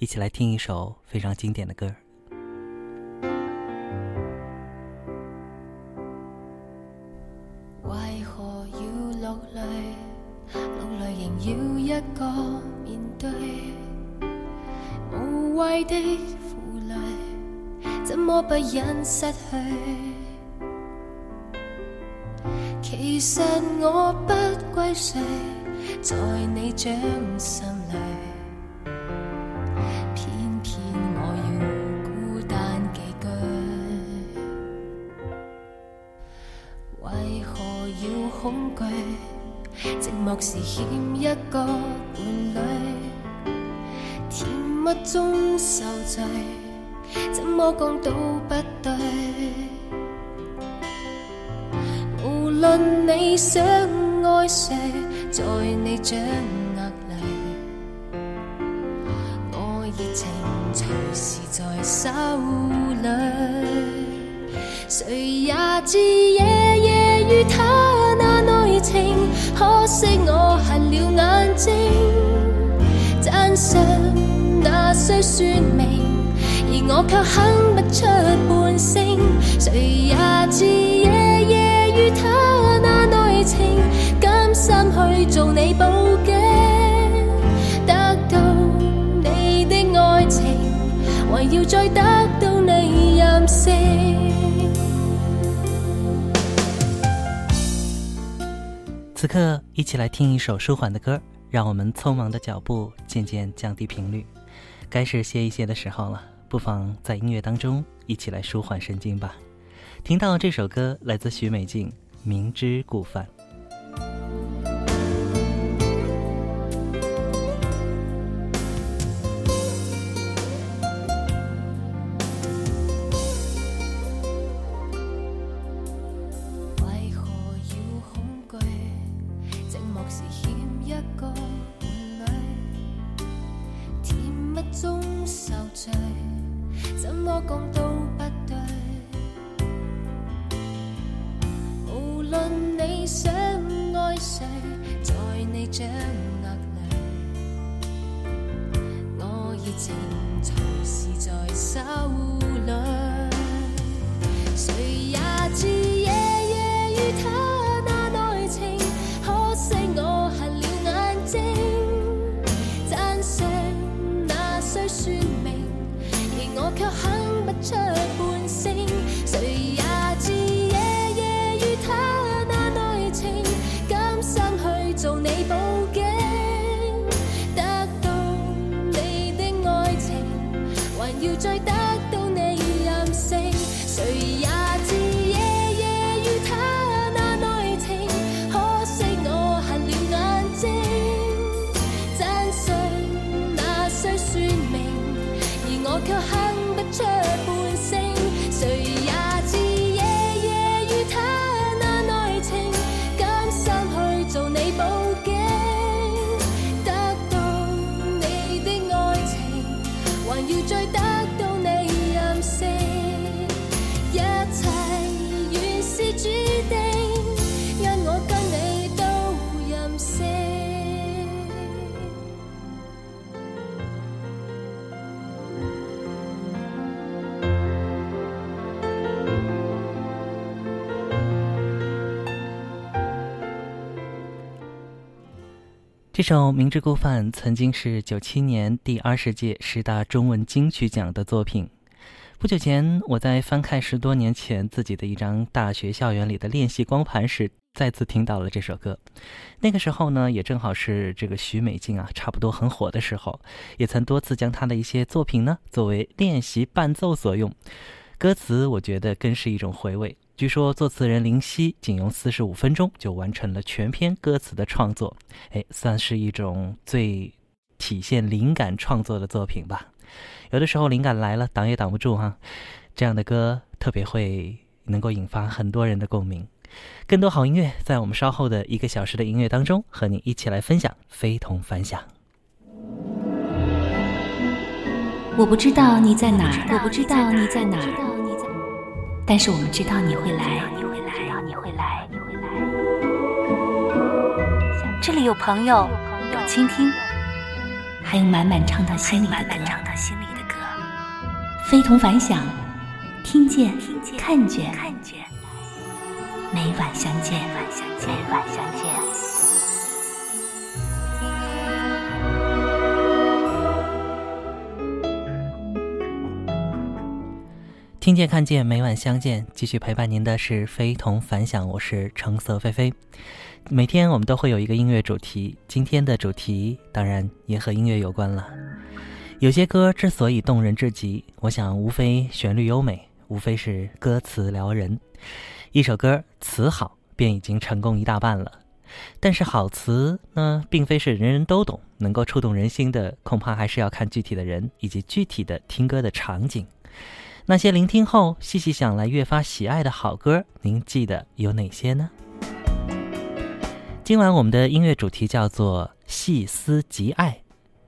一起来听一首非常经典的歌。为何要落泪？落泪仍要一个面对，无谓的负累，怎么不忍失去？其实我不归谁，在你掌心里，要恐惧？寂寞时欠一个伴侣，甜蜜中受罪，怎么讲都不对。无论你想爱谁，在你掌握里，我热情随时在手里。谁也知夜夜与他，可惜我瞎了眼睛。赞赏那需说明，而我却哼不出半声。谁也知夜夜与他那內情。甘心去做你报警，得到你的爱情，还要再得到此刻，一起来听一首舒缓的歌，让我们匆忙的脚步渐渐降低频率。该是歇一歇的时候了，不妨在音乐当中一起来舒缓神经吧。听到这首歌，来自许美静，《明知故犯》。多讲都不对，无论你想爱谁，在你掌握里，我热情随时在手。这首《明知故犯》曾经是九七年第二十届十大中文金曲奖的作品。不久前，我在翻看十多年前自己的一张大学校园里的练习光盘时，再次听到了这首歌。那个时候呢，也正好是这个许美静啊，差不多很火的时候，也曾多次将她的一些作品呢作为练习伴奏所用。歌词，我觉得更是一种回味。据说作词人林夕仅用四十五分钟就完成了全篇歌词的创作，哎，算是一种最体现灵感创作的作品吧。有的时候灵感来了，挡也挡不住哈。这样的歌特别会能够引发很多人的共鸣。更多好音乐在我们稍后的一个小时的音乐当中和你一起来分享，非同凡响。我不知道你在哪儿，我不知道你在哪儿。但是我们知道你会来，你会来，你会来，你会来。这里有朋友，有倾听，还有满满唱到心里的歌。非同凡响，听见，看见，每晚相见，每晚相见。听见看见，每晚相见，继续陪伴您的是非同凡响，我是橙色菲菲。每天我们都会有一个音乐主题，今天的主题当然也和音乐有关了。有些歌之所以动人至极，我想无非旋律优美，无非是歌词撩人。一首歌词好，便已经成功一大半了。但是好词呢，并非是人人都懂，能够触动人心的，恐怕还是要看具体的人以及具体的听歌的场景。那些聆听后细细想来越发喜爱的好歌，您记得有哪些呢？今晚我们的音乐主题叫做“细思极爱”，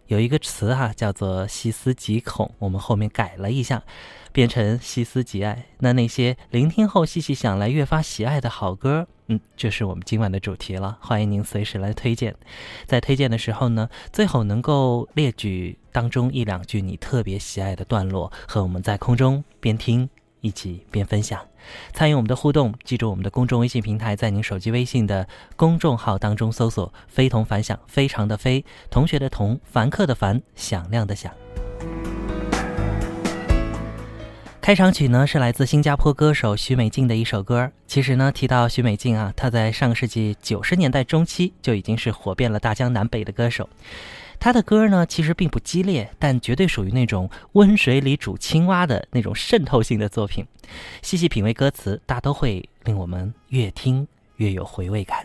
有一个词哈叫做“细思极恐”，我们后面改了一下，变成“细思极爱”。那那些聆听后细细想来越发喜爱的好歌。嗯，就是我们今晚的主题了。欢迎您随时来推荐，在推荐的时候呢，最好能够列举当中一两句你特别喜爱的段落，和我们在空中边听一起边分享，参与我们的互动。记住我们的公众微信平台，在您手机微信的公众号当中搜索“非同凡响”，非常的非，同学的同，凡客的凡，响亮的响。开场曲呢是来自新加坡歌手许美静的一首歌。其实呢，提到许美静啊，她在上个世纪九十年代中期就已经是火遍了大江南北的歌手。她的歌呢，其实并不激烈，但绝对属于那种温水里煮青蛙的那种渗透性的作品。细细品味歌词，大都会令我们越听越有回味感。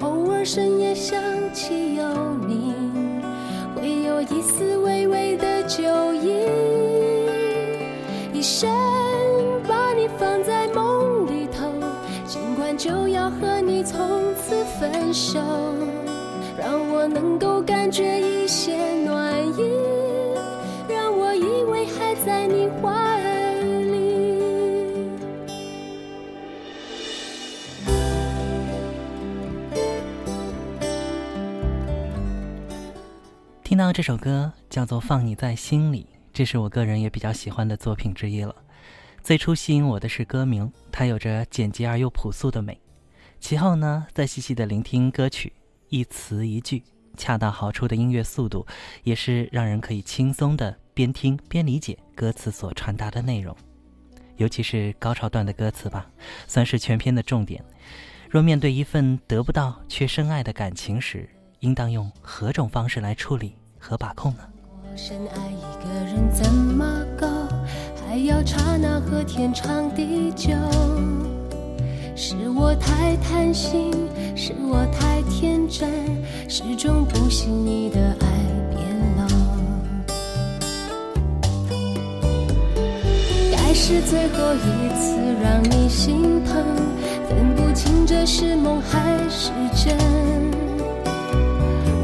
偶尔深夜想起有你，会有一丝微微的酒意。一生把你放在梦里头，尽管就要和你从此分手，让我能够感觉一些暖意。让我以为还在你怀这首歌叫做《放你在心里》，这是我个人也比较喜欢的作品之一了。最初吸引我的是歌名，它有着简洁而又朴素的美。其后呢，再细细的聆听歌曲，一词一句，恰到好处的音乐速度，也是让人可以轻松的。边听边理解歌词所传达的内容，尤其是高潮段的歌词吧，算是全篇的重点。若面对一份得不到却深爱的感情时，应当用何种方式来处理和把控呢？深爱一个人怎么够？还要刹那和天长地久？是我太贪心，是我太天真，始终不信你的爱。是最后一次让你心疼，分不清这是梦还是真。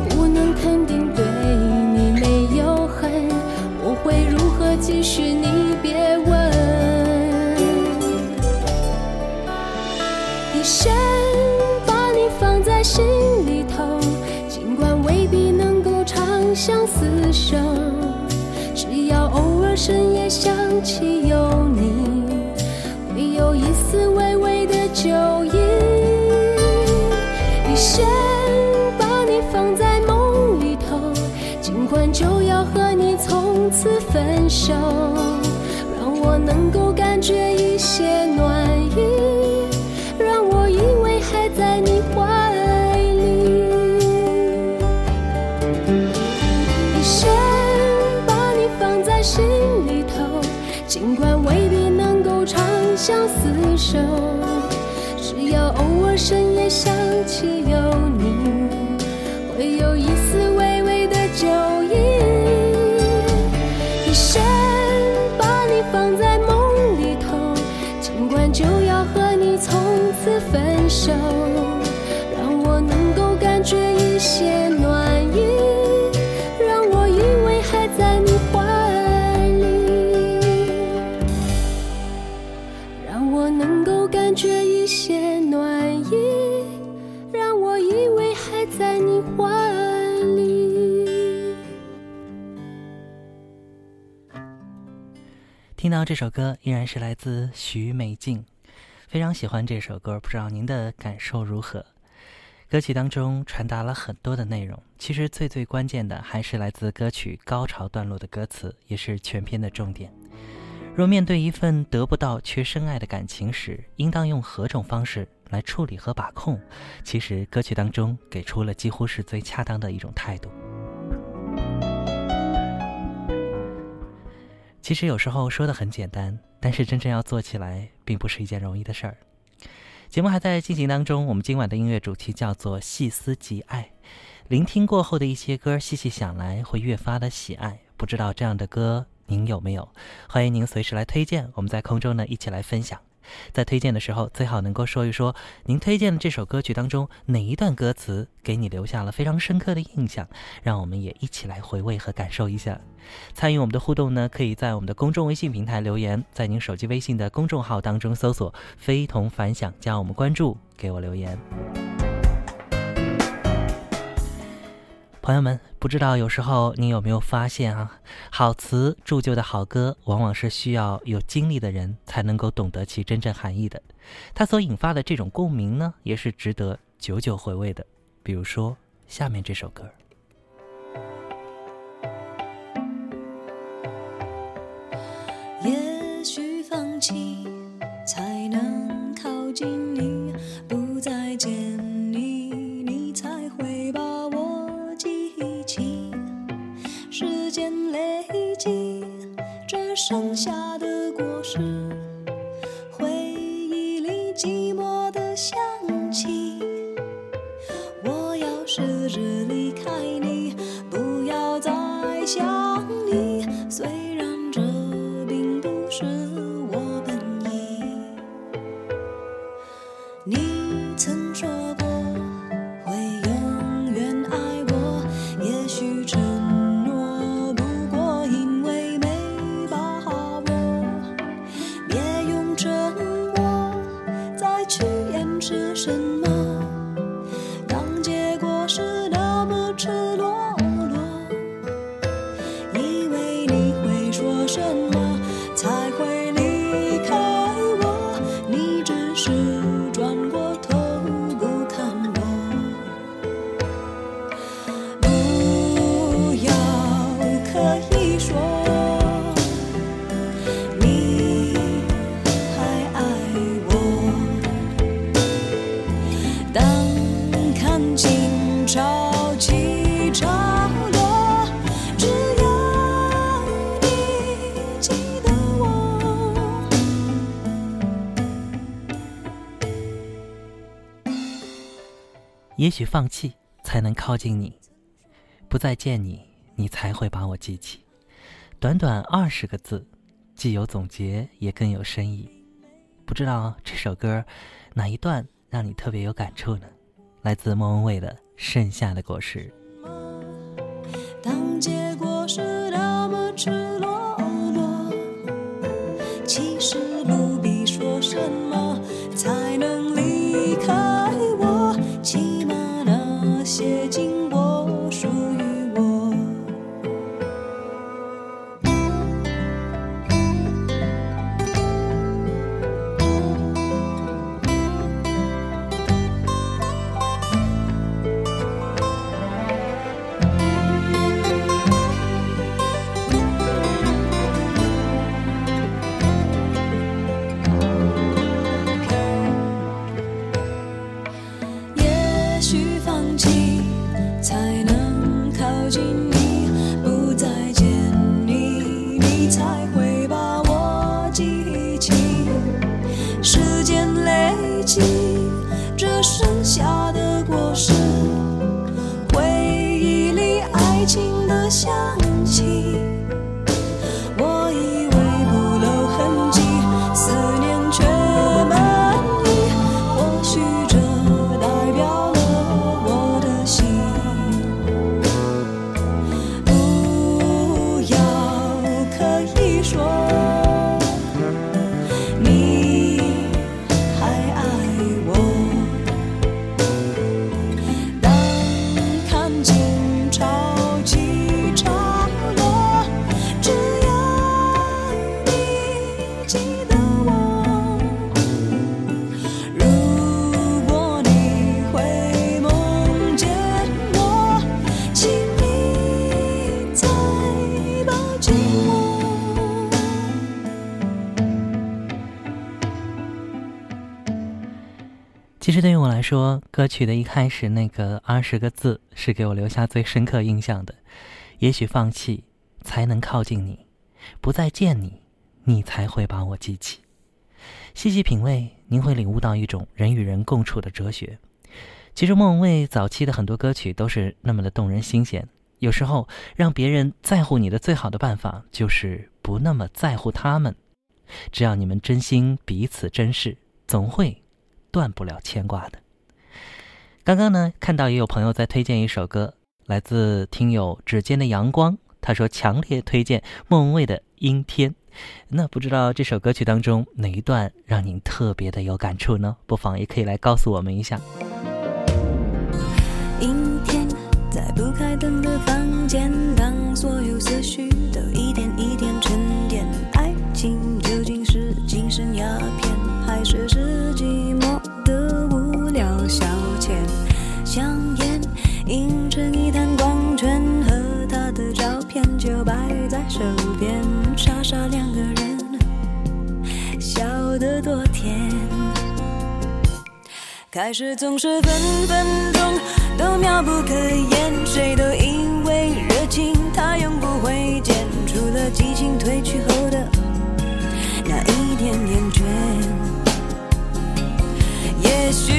不能肯定对心里头，尽管未必能够长相厮守，只要偶尔深夜想起有你，会有一丝微微的酒意。听到这首歌依然是来自许美静，非常喜欢这首歌，不知道您的感受如何？歌曲当中传达了很多的内容，其实最最关键的还是来自歌曲高潮段落的歌词，也是全篇的重点。若面对一份得不到却深爱的感情时，应当用何种方式来处理和把控？其实歌曲当中给出了几乎是最恰当的一种态度。其实有时候说的很简单，但是真正要做起来，并不是一件容易的事儿。节目还在进行当中，我们今晚的音乐主题叫做“细思极爱”。聆听过后的一些歌，细细想来，会越发的喜爱。不知道这样的歌您有没有？欢迎您随时来推荐，我们在空中呢一起来分享。在推荐的时候，最好能够说一说您推荐的这首歌曲当中哪一段歌词给你留下了非常深刻的印象，让我们也一起来回味和感受一下。参与我们的互动呢，可以在我们的公众微信平台留言，在您手机微信的公众号当中搜索“非同凡响”，加我们关注，给我留言。朋友们，不知道有时候你有没有发现啊？好词铸就的好歌，往往是需要有经历的人才能够懂得其真正含义的。它所引发的这种共鸣呢，也是值得久久回味的。比如说下面这首歌。也许放弃才能靠近你，不再见你，你才会把我记起。短短二十个字，既有总结，也更有深意。不知道这首歌哪一段让你特别有感触呢？来自莫文蔚的《盛夏的果实》。其实对于我来说，歌曲的一开始那个二十个字是给我留下最深刻印象的。也许放弃才能靠近你，不再见你，你才会把我记起。细细品味，您会领悟到一种人与人共处的哲学。其实莫文蔚早期的很多歌曲都是那么的动人心弦。有时候，让别人在乎你的最好的办法，就是不那么在乎他们。只要你们真心彼此珍视，总会断不了牵挂的。刚刚呢，看到也有朋友在推荐一首歌，来自听友指尖的阳光，他说强烈推荐莫文蔚的《阴天》。那不知道这首歌曲当中哪一段让您特别的有感触呢？不妨也可以来告诉我们一下。阴天，在不开灯的房间，开始总是分分钟都妙不可言，谁都以为热情它永不会减，除了激情褪去后的那一点点倦。也许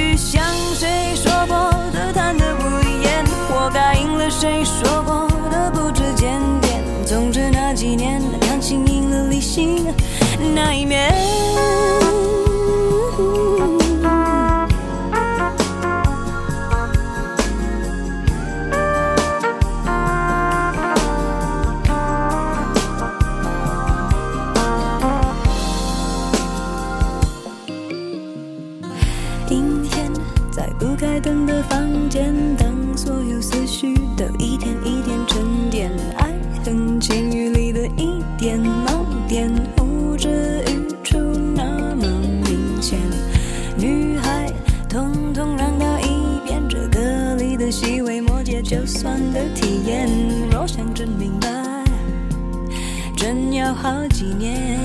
统统让到一边，这歌里的细微末节，就算的体验。若想真明白，真要好几年。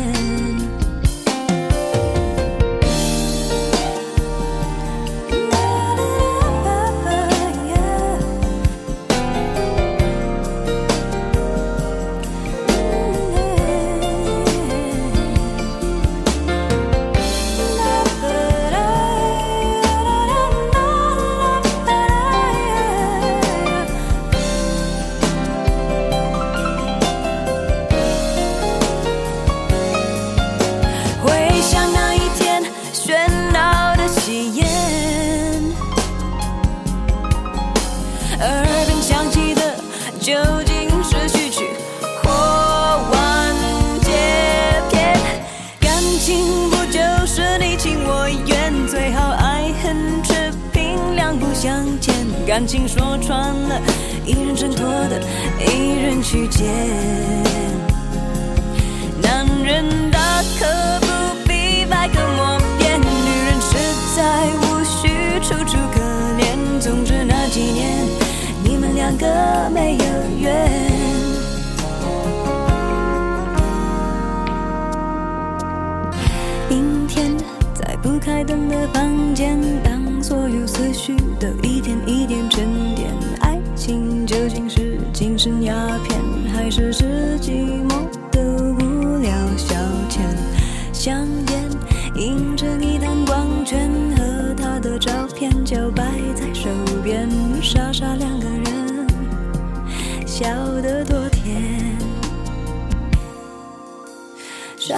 究竟是序曲或完结篇？感情不就是你情我愿，最好爱恨持平，两不相欠。感情说穿了，一人挣脱的，一人去捡。男人大可两个没有缘。阴天，在不开灯的房间，当所有思绪都一点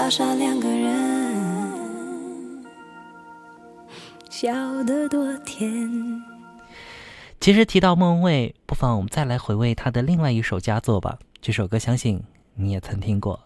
傻傻两个人，笑得多甜。其实提到莫文蔚，不妨我们再来回味她的另外一首佳作吧。这首歌相信你也曾听过。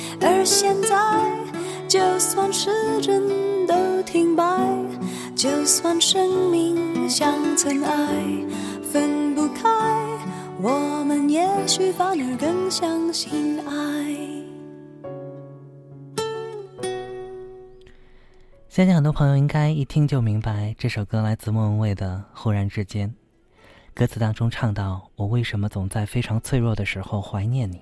而现在，就算时针都停摆，就算生命像尘埃，分不开，我们也许反而更相信爱。相信很多朋友应该一听就明白，这首歌来自莫文蔚的《忽然之间》。歌词当中唱到：“我为什么总在非常脆弱的时候怀念你？”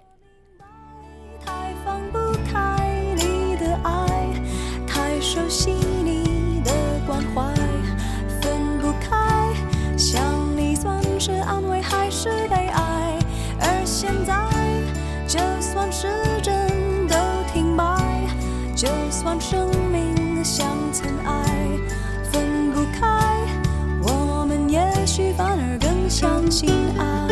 心安。